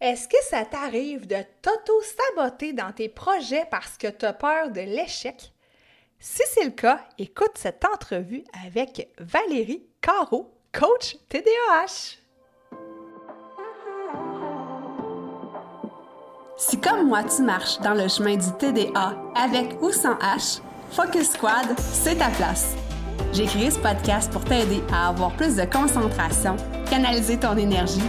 Est-ce que ça t'arrive de t'auto-saboter dans tes projets parce que tu as peur de l'échec? Si c'est le cas, écoute cette entrevue avec Valérie Caro, coach TDAH. Si comme moi tu marches dans le chemin du TDA avec ou sans H, Focus Squad, c'est ta place. J'ai créé ce podcast pour t'aider à avoir plus de concentration, canaliser ton énergie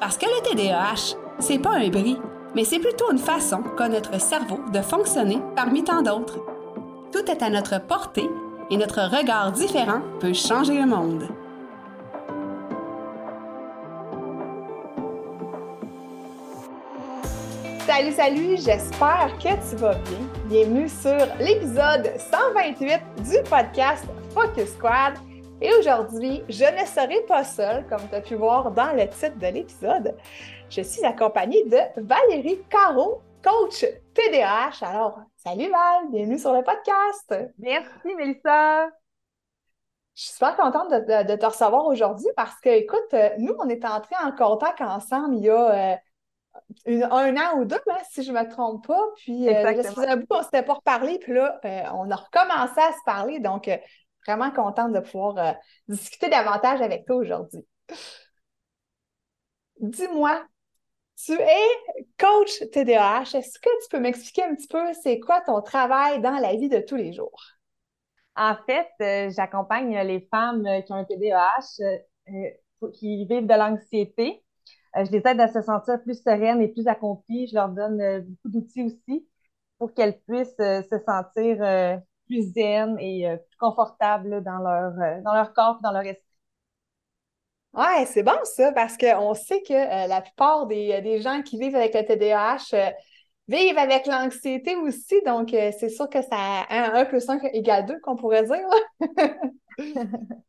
Parce que le TDAH, c'est pas un bris, mais c'est plutôt une façon qu'a notre cerveau de fonctionner parmi tant d'autres. Tout est à notre portée et notre regard différent peut changer le monde. Salut, salut, j'espère que tu vas bien. Bienvenue sur l'épisode 128 du podcast Focus Squad. Et aujourd'hui, je ne serai pas seule, comme tu as pu voir dans le titre de l'épisode. Je suis accompagnée de Valérie Caro, coach TDAH. Alors, salut Val, bienvenue sur le podcast. Merci Mélissa. Je suis super contente de, te recevoir aujourd'hui parce que, écoute, nous, on est entrés en contact ensemble il y a euh, un an ou deux, hein, si je ne me trompe pas. Puis, euh, un bout, on s'était pas reparlé, puis là, euh, on a recommencé à se parler. Donc, Vraiment contente de pouvoir euh, discuter davantage avec toi aujourd'hui. Dis-moi, tu es coach TDAH. Est-ce que tu peux m'expliquer un petit peu c'est quoi ton travail dans la vie de tous les jours? En fait, euh, j'accompagne les femmes euh, qui ont un TDAH, qui vivent de l'anxiété. je les aide à se sentir plus sereines et plus accomplies. Je leur donne beaucoup d'outils aussi pour qu'elles puissent se sentir plus zen et euh, plus confortable dans, leur, euh, dans leur corps dans leur esprit. Ouais, c'est bon ça, parce qu'on sait que euh, la plupart des, gens qui vivent avec le TDAH vivent avec l'anxiété aussi, donc c'est sûr que ça a 1 plus 1 égale 2 qu'on pourrait dire.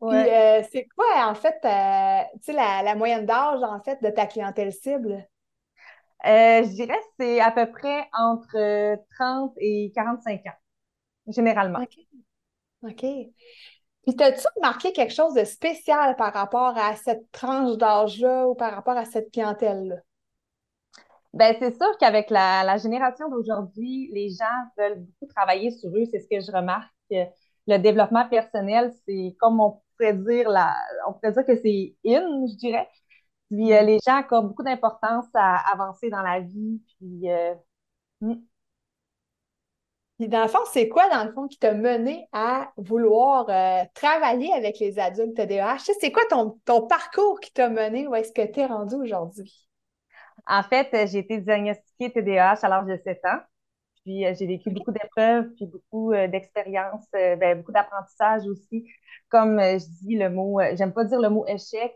ouais. c'est quoi en fait, la, la moyenne d'âge en fait de ta clientèle cible? je dirais que c'est à peu près entre 30 et 45 ans généralement. OK. OK. Puis, as-tu remarqué quelque chose de spécial par rapport à cette tranche d'âge-là ou par rapport à cette clientèle-là? Ben, c'est sûr qu'avec la, génération d'aujourd'hui, les gens veulent beaucoup travailler sur eux. C'est ce que je remarque. Le développement personnel, c'est comme on pourrait dire, la, on pourrait dire que c'est in, je dirais. Puis euh, mm. les gens accordent beaucoup d'importance à avancer dans la vie. Puis, euh, mm. Puis dans le fond, c'est quoi, dans le fond, qui t'a mené à vouloir euh, travailler avec les adultes TDAH? C'est quoi ton, ton, parcours qui t'a mené où est-ce que tu es rendu aujourd'hui? En fait, euh, j'ai été diagnostiquée TDAH à l'âge de 7 ans. Puis euh, j'ai vécu beaucoup d'épreuves, puis beaucoup d'expériences, ben, beaucoup d'apprentissage aussi. Comme je dis le mot, j'aime pas dire le mot échec,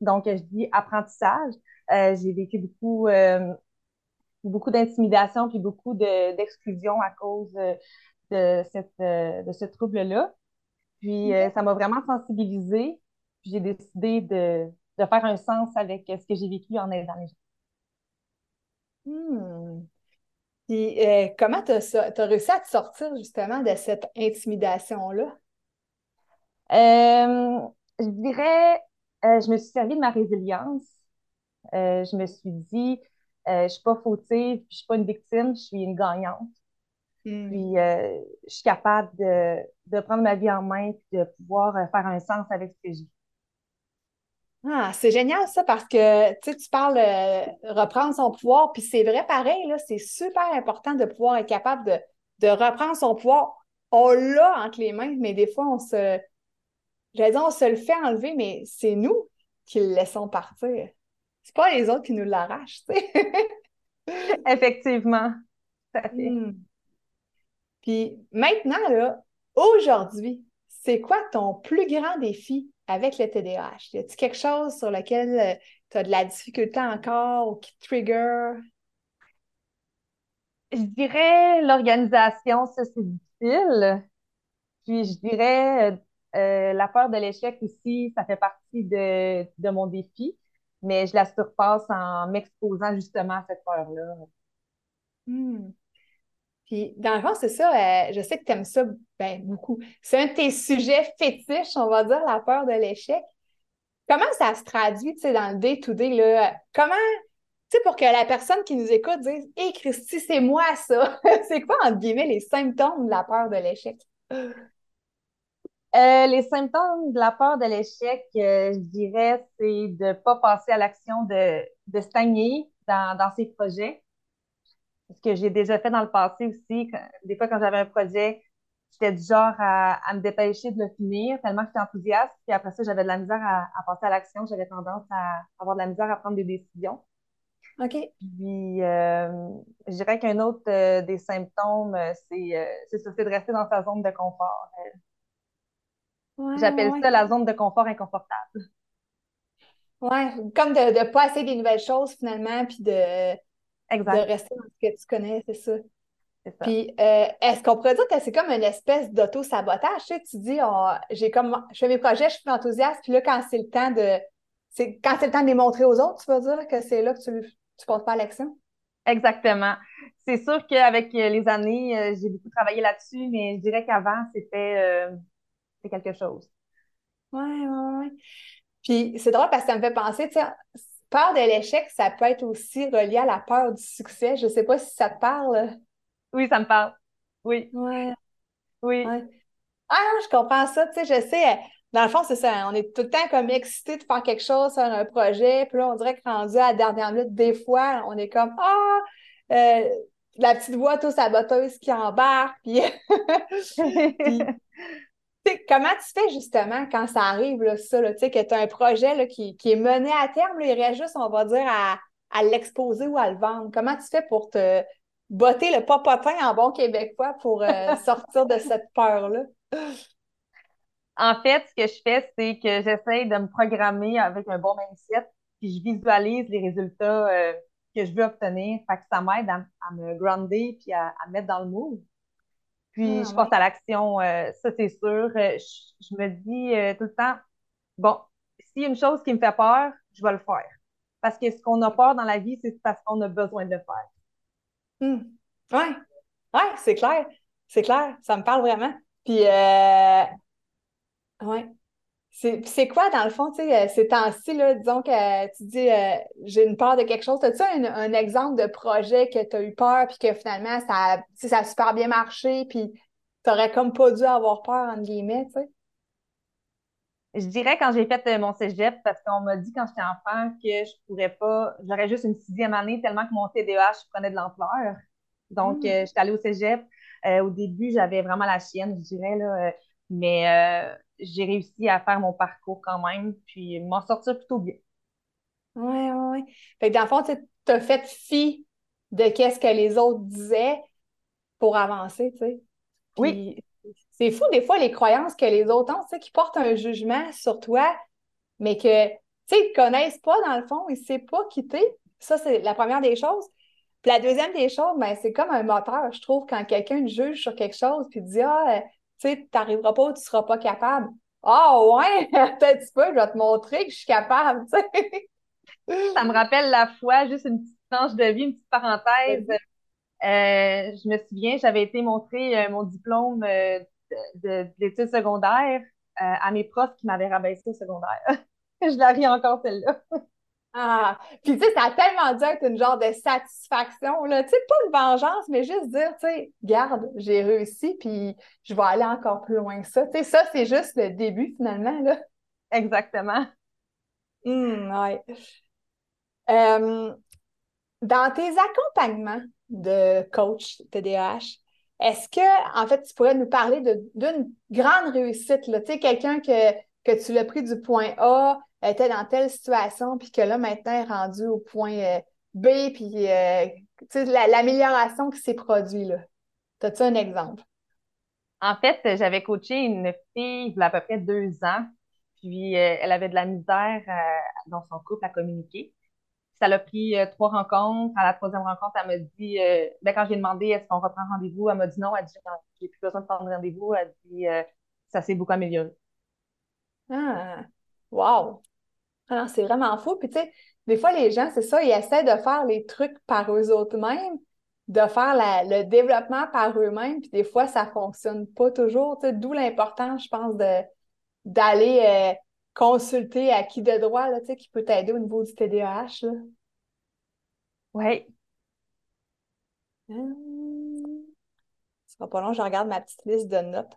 donc je dis apprentissage. j'ai vécu beaucoup beaucoup d'intimidation puis beaucoup d'exclusion à cause de, cette, de ce trouble-là. Puis euh, ça m'a vraiment sensibilisée. Puis j'ai décidé de, faire un sens avec ce que j'ai vécu en aidant les gens. Hmm. Puis euh, comment tu as, réussi à te sortir justement de cette intimidation-là? Euh, je dirais, je me suis servi de ma résilience. je me suis dit, euh, je suis pas fautive, je suis pas une victime, je suis une gagnante. Hmm. Puis euh, je suis capable de, prendre ma vie en main et de pouvoir euh, faire un sens avec ce que j'ai. Ah, c'est génial ça parce que tu parles de reprendre son pouvoir, puis c'est vrai pareil, c'est super important de pouvoir être capable de, de reprendre son pouvoir. On l'a entre les mains, mais des fois, on se. J'allais dire, on se le fait enlever, mais c'est nous qui le laissons partir c'est pas les autres qui nous l'arrachent, tu sais. Effectivement. Hmm. Puis maintenant, là, aujourd'hui, c'est quoi ton plus grand défi avec le TDAH? Y a-t-il quelque chose sur lequel euh, tu as de la difficulté encore ou qui trigger? Je dirais l'organisation, ça c'est difficile. Puis je dirais euh, euh, la peur de l'échec aussi, ça fait partie de, de mon défi, mais je la surpasse en m'exposant justement à cette peur-là. Hmm. Puis, dans le fond, c'est ça, euh, je sais que tu aimes ça ben, beaucoup. C'est un de tes sujets fétiches, on va dire, la peur de l'échec. Comment ça se traduit, tu sais, dans le day-to-day? Comment, tu sais, pour que la personne qui nous écoute dise Hé, hey, Christy, c'est moi ça! c'est quoi, entre guillemets, les symptômes de la peur de l'échec? Euh, les symptômes de la peur de l'échec, euh, je dirais, c'est de ne pas passer à l'action, de, de stagner dans, dans ses projets. Ce que j'ai déjà fait dans le passé aussi. des fois, quand j'avais un projet, j'étais du genre à, me dépêcher de le finir tellement que j'étais enthousiaste. Puis après ça, j'avais de la misère à, passer à l'action. J'avais tendance à avoir de la misère à prendre des décisions. OK. Puis, euh, je dirais qu'un autre des symptômes, c'est c'est de rester dans sa zone de confort. J'appelle ça la zone de confort inconfortable. Ouais, comme de ne pas essayer des nouvelles choses finalement, puis de, de rester dans ce que tu connais, c'est ça. Puis, euh, est-ce qu'on pourrait dire que c'est comme une espèce d'auto-sabotage? Tu, sais, tu dis, j'ai comme, je fais mes projets, je suis enthousiaste, puis là, quand c'est le temps de. C'est, quand c'est le temps de les montrer aux autres, tu vas dire que c'est là que tu ne passes pas à l'action? Exactement. C'est sûr qu'avec les années, euh, j'ai beaucoup travaillé là-dessus, mais je dirais qu'avant, c'était. Euh, quelque chose. Ouais, ouais, ouais. Puis c'est drôle parce que ça me fait penser, tu sais, peur de l'échec, ça peut être aussi relié à la peur du succès. Je sais pas si ça te parle. Oui, ça me parle. Oui. Ouais. Oui. Ah, je comprends ça. Tu sais, je sais, dans le fond, c'est ça. On est tout le temps comme excité de faire quelque chose sur un projet. Puis là, on dirait que rendu à la dernière minute, des fois, on est comme Ah, euh, la petite voix tout saboteuse qui embarque. Puis, puis comment tu fais justement quand ça arrive, là, ça, là, que tu as un projet qui, est mené à terme, il reste juste, on va dire, à, l'exposer ou à le vendre. Comment tu fais pour te botter le popotin en bon québécois pour euh, sortir de cette peur-là? En fait, ce que je fais, c'est que j'essaie de me programmer avec un bon mindset, puis je visualise les résultats euh, que je veux obtenir. Fait que ça m'aide à, me grounder puis à, à me mettre dans le mood. Puis ah, je passe à l'action, euh, ça c'est sûr. Euh, je, me dis euh, tout le temps, bon, s'il y a une chose qui me fait peur, je vais le faire. Parce que ce qu'on a peur dans la vie, c'est parce qu'on a besoin de le faire. Oui, hmm. Ouais, ouais, c'est clair. C'est clair, ça me parle vraiment. Puis, euh... ouais. C'est quoi, dans le fond, tu sais, ces temps-ci, disons que tu dis j'ai une peur de quelque chose. As-tu un, un, exemple de projet que tu as eu peur puis que finalement ça, ça a super bien marché puis tu n'aurais comme pas dû avoir peur, entre guillemets, tu sais? Je dirais quand j'ai fait euh, mon cégep, parce qu'on m'a dit quand j'étais enfant que je pourrais pas, j'aurais juste une sixième année tellement que mon TDAH prenait de l'ampleur. Donc, mmh. euh, j'étais allée au cégep. Euh, au début, j'avais vraiment la chienne, je dirais, là, mais j'ai réussi à faire mon parcours quand même, puis m'en sortir plutôt bien. Oui, oui. Fait que dans le fond, tu as fait fi de qu'est-ce que les autres disaient pour avancer, tu sais. Oui. C'est fou, des fois, les croyances que les autres ont, tu sais, qui portent un jugement sur toi, mais que, tu sais, ils ne connaissent pas, dans le fond, ils ne savent pas quitter. Ça, c'est la première des choses. Puis la deuxième des choses, ben, c'est comme un moteur, je trouve, quand quelqu'un juge sur quelque chose, puis dit, ah, tu sais, tu n'arriveras pas ou tu ne seras pas capable. Ah ouais, attends un petit peu, je vais te montrer que je suis capable, tu sais. Ça me rappelle la fois, juste une petite tranche de vie, une petite parenthèse. Euh, je me souviens, j'avais été montrer euh, mon diplôme euh, de, l'étude secondaire à mes profs qui m'avaient rabaissé au secondaire. je la ris encore, celle-là. Ah, puis tu sais, ça a tellement dû être une genre de satisfaction, là. Tu sais, pas une vengeance, mais juste dire, tu sais, garde, j'ai réussi, puis je vais aller encore plus loin que ça. Tu sais, ça, c'est juste le début, finalement, là. Exactement. Hum, ouais. Euh, dans tes accompagnements de coach TDAH, est-ce que, en fait, tu pourrais nous parler d'une grande réussite, là? Tu sais, quelqu'un que, que tu l'as pris du point A, était dans telle situation, puis que là, maintenant, est rendu au point euh, B, puis euh, l'amélioration qui s'est produite. Là. As-tu un exemple? En fait, j'avais coaché une fille il y a à peu près deux ans. Puis elle avait de la misère dans son couple à communiquer. Ça l'a pris trois rencontres. À la troisième rencontre, elle m'a dit, ben, quand j'ai demandé est-ce qu'on reprend rendez-vous, elle m'a dit non. Elle dit j'ai plus besoin de prendre rendez-vous. Elle dit ça s'est beaucoup amélioré. Ah, wow! Alors, c'est vraiment fou. Puis, tu sais, des fois, les gens, c'est ça, ils essaient de faire les trucs par eux-mêmes, de faire le développement par eux-mêmes, puis des fois, ça fonctionne pas toujours. Tu sais, d'où l'importance, je pense, de, d'aller euh, consulter à qui de droit, là, tu sais, qui peut t'aider au niveau du TDAH, là. Oui. Hum... Ce sera pas long, je regarde ma petite liste de notes.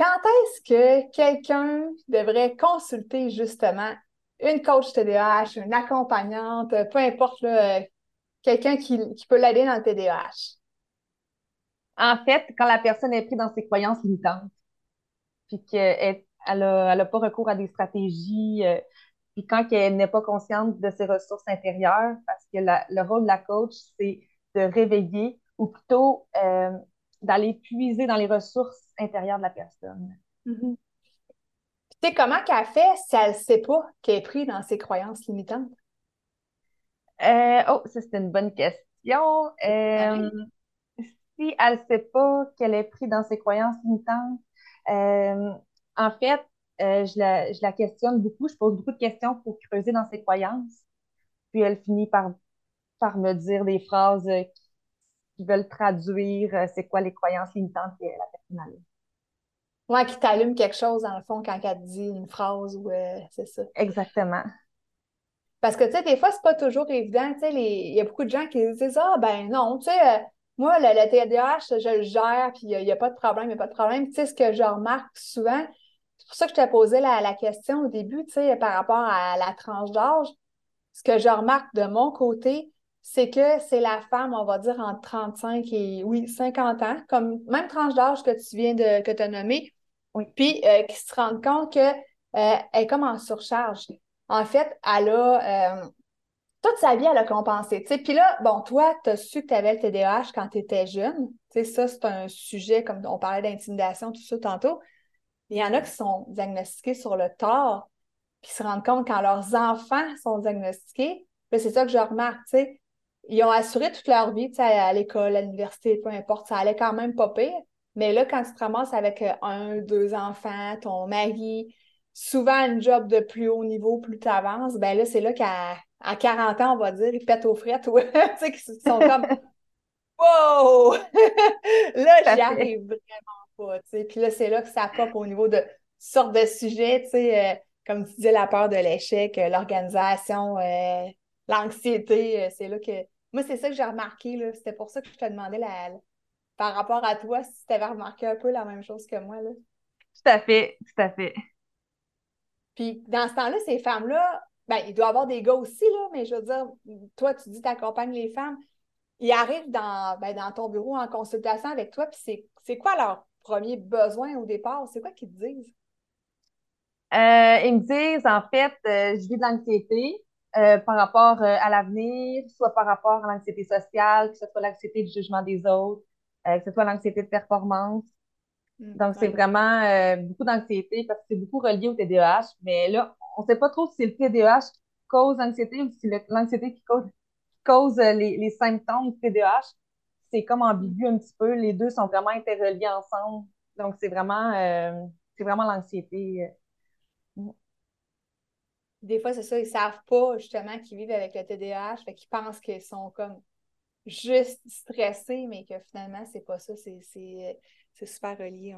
Quand est-ce que quelqu'un devrait consulter justement une coach TDAH, une accompagnante, peu importe, quelqu'un qui, peut l'aider dans le TDAH? En fait, quand la personne est prise dans ses croyances limitantes, puis qu'elle n'a pas recours à des stratégies, euh, puis quand elle n'est pas consciente de ses ressources intérieures, parce que le rôle de la coach, c'est de réveiller ou plutôt euh, d'aller puiser dans les ressources intérieures de la personne. Mm-hmm. Tu sais, comment qu'elle fait si elle ne sait pas qu'elle est prise dans ses croyances limitantes? Euh, oh, ça, c'est une bonne question. Euh, si elle ne sait pas qu'elle est prise dans ses croyances limitantes, euh, en fait, je la, je, la, questionne beaucoup, je pose beaucoup de questions pour creuser dans ses croyances. Puis elle finit par, par me dire des phrases qui veulent traduire euh, c'est quoi les croyances limitantes que la personne a. Ouais, qui t'allume quelque chose dans le fond quand elle te dit une phrase ou euh, c'est ça. Exactement. Parce que, tu sais, des fois, c'est pas toujours évident. Tu sais, il y a beaucoup de gens qui disent Ah, ben non, tu sais, euh, moi, le, le, TDAH, je le gère, puis il n'y a, pas de problème, il n'y a pas de problème. Tu sais, ce que je remarque souvent, c'est pour ça que je t'ai posé la, la, question au début, tu sais, par rapport à la tranche d'âge. Ce que je remarque de mon côté, c'est que c'est la femme, on va dire, entre 35 et, oui, 50 ans, comme même tranche d'âge que tu viens de, que tu as oui. puis euh, qui se rend compte qu'elle euh, est comme en surcharge. En fait, elle a, euh, toute sa vie, elle a compensé. Puis là, bon, toi, tu as su que tu avais le TDAH quand tu étais jeune. sais, ça, c'est un sujet, comme on parlait d'intimidation, tout ça tantôt. Il y en a qui sont diagnostiqués sur le tort, puis se rendent compte quand leurs enfants sont diagnostiqués. C'est ça que je remarque, tu sais ils ont assuré toute leur vie, à l'école, à l'université, peu importe, ça allait quand même pas pire. Mais là, quand tu te ramasses avec euh, un, deux enfants, ton mari, souvent un job de plus haut niveau, plus tu avances, ben là, c'est là qu'à à 40 ans, on va dire, ils pètent aux frettes, tu sais, qu'ils sont comme Wow! là, j'y arrive vraiment pas, tu sais. Puis là, c'est là que ça pop au niveau de sortes de sujets, tu sais, euh, comme tu disais, la peur de l'échec, euh, l'organisation, l'anxiété, c'est là que moi, c'est ça que j'ai remarqué. Là. C'était pour ça que je te demandais la, par rapport à toi si tu avais remarqué un peu la même chose que moi. Là. Tout à fait, tout à fait. Puis dans ce temps-là, ces femmes-là, ben, il doit y avoir des gars aussi, là, mais je veux dire, toi, tu dis que tu accompagnes les femmes. Ils arrivent dans, ben, dans ton bureau en consultation avec toi, puis c'est quoi leur premier besoin au départ? C'est quoi qu'ils te disent? Euh, ils me disent, en fait, euh, je vis de l'anxiété, euh, par rapport euh, à l'avenir, soit par rapport à l'anxiété sociale, que ce soit l'anxiété du jugement des autres, euh, que ce soit l'anxiété de performance. Mm, Donc, c'est vraiment beaucoup d'anxiété parce que c'est beaucoup relié au TDAH. Mais là, on ne sait pas trop si c'est le TDAH qui cause l'anxiété ou si c'est l'anxiété qui cause, cause les, les, symptômes du TDAH. C'est comme ambigu un petit peu. Les deux sont vraiment interreliés ensemble. Donc, c'est vraiment, c'est vraiment l'anxiété des fois, c'est ça, ils savent pas justement qu'ils vivent avec le TDAH, fait qu'ils pensent qu'ils sont comme juste stressés, mais que finalement, c'est pas ça, c'est super relié.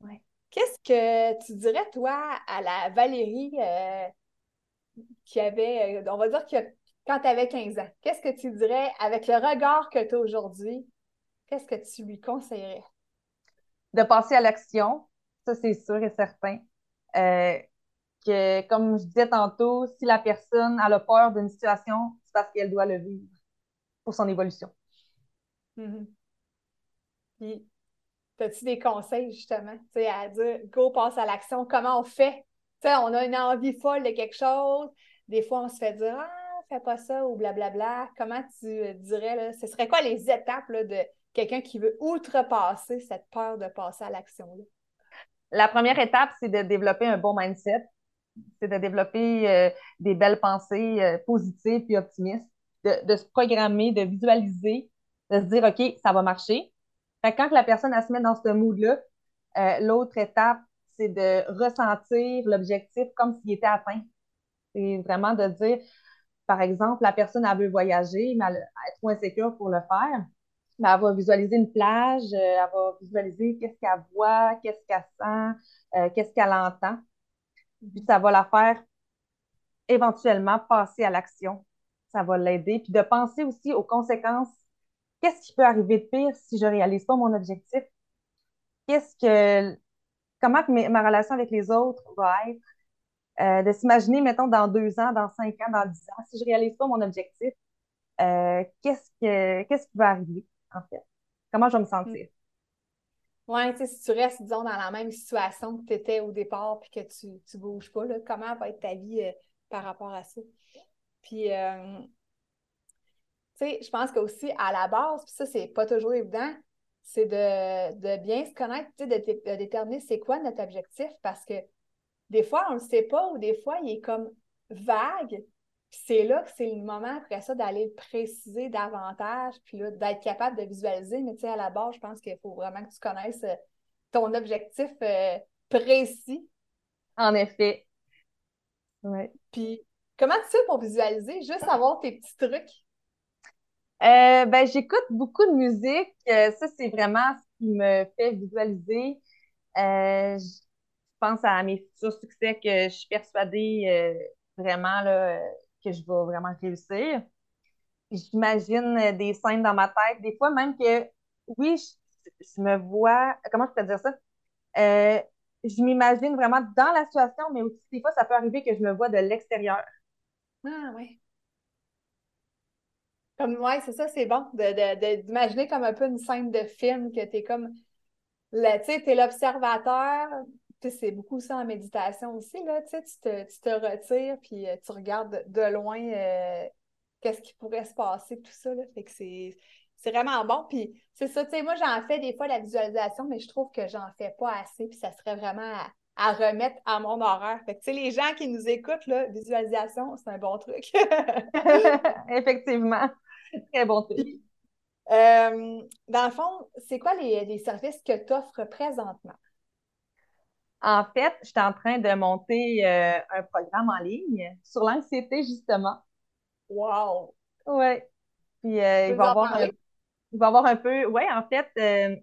Ouais. Qu'est-ce que tu dirais, toi, à la Valérie euh, qui avait, euh, on va dire que quand tu avais 15 ans, qu'est-ce que tu dirais avec le regard que tu as aujourd'hui? Qu'est-ce que tu lui conseillerais? De passer à l'action, ça c'est sûr et certain. Euh, que, comme je disais tantôt, si la personne a le peur d'une situation, c'est parce qu'elle doit le vivre pour son évolution. Mm as-tu des conseils, justement, à dire, go, passe à l'action, comment on fait? on a une envie folle de quelque chose, des fois, on se fait dire, ah, fais pas ça, ou blablabla. Comment tu dirais, là, ce serait quoi les étapes de quelqu'un qui veut outrepasser cette peur de passer à l'action? La première étape, c'est de développer un bon mindset. C'est de développer euh, des belles pensées euh, positives et optimistes, de, se programmer, de visualiser, de se dire, OK, ça va marcher. quand la personne elle se met dans ce mood-là, euh, l'autre étape, c'est de ressentir l'objectif comme s'il était atteint. C'est vraiment de dire, par exemple, la personne, elle veut voyager, mais elle, est trop insécure pour le faire. Elle va visualiser une plage, elle va visualiser qu'est-ce qu'elle voit, qu'est-ce qu'elle sent, qu'est-ce qu'elle entend. Puis ça va la faire éventuellement passer à l'action. Ça va l'aider. Puis de penser aussi aux conséquences. Qu'est-ce qui peut arriver de pire si je ne réalise pas mon objectif? Qu'est-ce que, comment ma relation avec les autres va être? Euh, de s'imaginer, mettons, dans deux ans, dans cinq ans, dans dix ans, si je ne réalise pas mon objectif, euh, qu'est-ce, que, qu'est-ce qui va arriver, en fait? Comment je vais me sentir? Sais, si tu restes, disons, dans la même situation que tu étais au départ puis que tu ne bouges pas, là, comment va être ta vie euh, par rapport à ça? Puis, tu sais, je pense qu'aussi, à la base, puis ça, c'est pas toujours évident, c'est de, bien se connaître, tu sais, de, déterminer c'est quoi notre objectif parce que des fois, on ne le sait pas ou des fois, il est comme vague. C'est là que c'est le moment après ça d'aller le préciser davantage, puis là, d'être capable de visualiser. Mais tu sais, à la base, je pense qu'il faut vraiment que tu connaisses euh, ton objectif euh, précis. En effet. Ouais. Puis, comment tu fais pour visualiser? Juste avoir tes petits trucs? Euh, ben, j'écoute beaucoup de musique. ça, c'est vraiment ce qui me fait visualiser. je pense à mes futurs succès que je suis persuadée vraiment là, que je vais vraiment réussir. J'imagine des scènes dans ma tête, des fois même que, oui, je, me vois, comment je peux dire ça? Euh, je m'imagine vraiment dans la situation, mais aussi des fois, ça peut arriver que je me vois de l'extérieur. Ah, oui. Comme, ouais, c'est ça, c'est bon, d'imaginer comme un peu une scène de film, que tu es comme, tu sais, tu es l'observateur, c'est beaucoup ça en méditation aussi, là, tu, te, tu te retires, puis euh, tu regardes de loin euh, qu'est-ce qui pourrait se passer, tout ça, là. Fait que c'est, vraiment bon. Puis c'est ça, tu sais, moi, j'en fais des fois la visualisation, mais je trouve que j'en fais pas assez, puis ça serait vraiment à, remettre à mon horaire. Fait que, tu sais, les gens qui nous écoutent, là, visualisation, c'est un bon truc. Effectivement. Très bon truc. Euh, dans le fond, c'est quoi les, les services que tu offres présentement? En fait, je suis en train de monter euh, un programme en ligne sur l'anxiété, justement. Wow! Oui. Puis euh, il, va avoir un, il va avoir un peu. Oui, en fait, euh,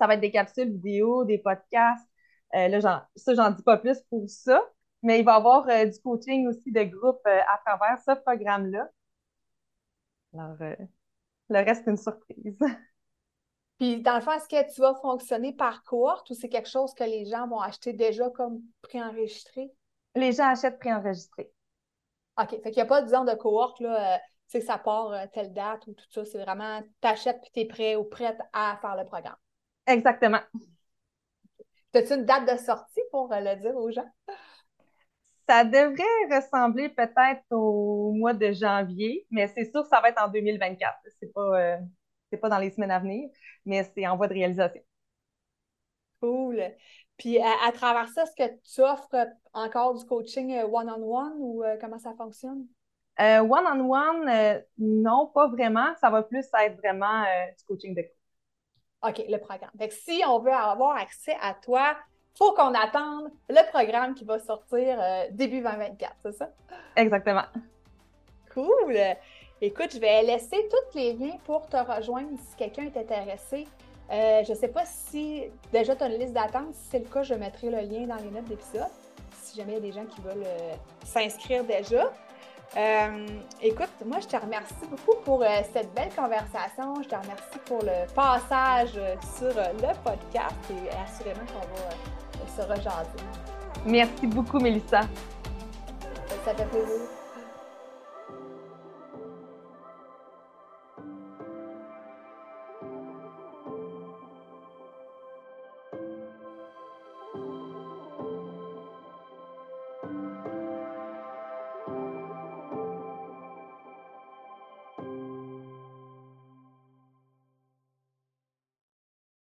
ça va être des capsules vidéo, des podcasts. là, ça, j'en dis pas plus pour ça. Mais il va y avoir du coaching aussi de groupe à travers ce programme-là. Alors, le reste, une surprise. Puis, dans le fond, est-ce que tu vas fonctionner par cohorte ou c'est quelque chose que les gens vont acheter déjà comme préenregistré? Les gens achètent préenregistré. OK. Fait qu'il n'y a pas, disons, de cohorte, là, euh, tu sais, ça part euh, telle date ou tout ça. C'est vraiment, tu achètes puis tu es prêt ou prête à faire le programme. Exactement. As-tu une date de sortie pour euh, le dire aux gens? Ça devrait ressembler peut-être au mois de janvier, mais c'est sûr que ça va être en 2024. C'est pas c'est pas dans les semaines à venir, mais c'est en voie de réalisation. Cool. Puis à, travers ça, est-ce que tu offres encore du coaching euh, one-on-one ou euh, comment ça fonctionne? Euh, one-on-one, non, pas vraiment. Ça va plus être vraiment du coaching de OK, le programme. Fait si on veut avoir accès à toi, il faut qu'on attende le programme qui va sortir début 2024, c'est ça? Exactement. Cool. Écoute, je vais laisser tous les liens pour te rejoindre si quelqu'un est intéressé. Euh, je ne sais pas si déjà tu as une liste d'attente. Si c'est le cas, je mettrai le lien dans les notes d'épisode. Si jamais il y a des gens qui veulent euh, s'inscrire déjà. Euh, écoute, moi, je te remercie beaucoup pour cette belle conversation. Je te remercie pour le passage sur le podcast et assurément qu'on va se rejaser. Merci beaucoup, Mélissa. Ça fait plaisir.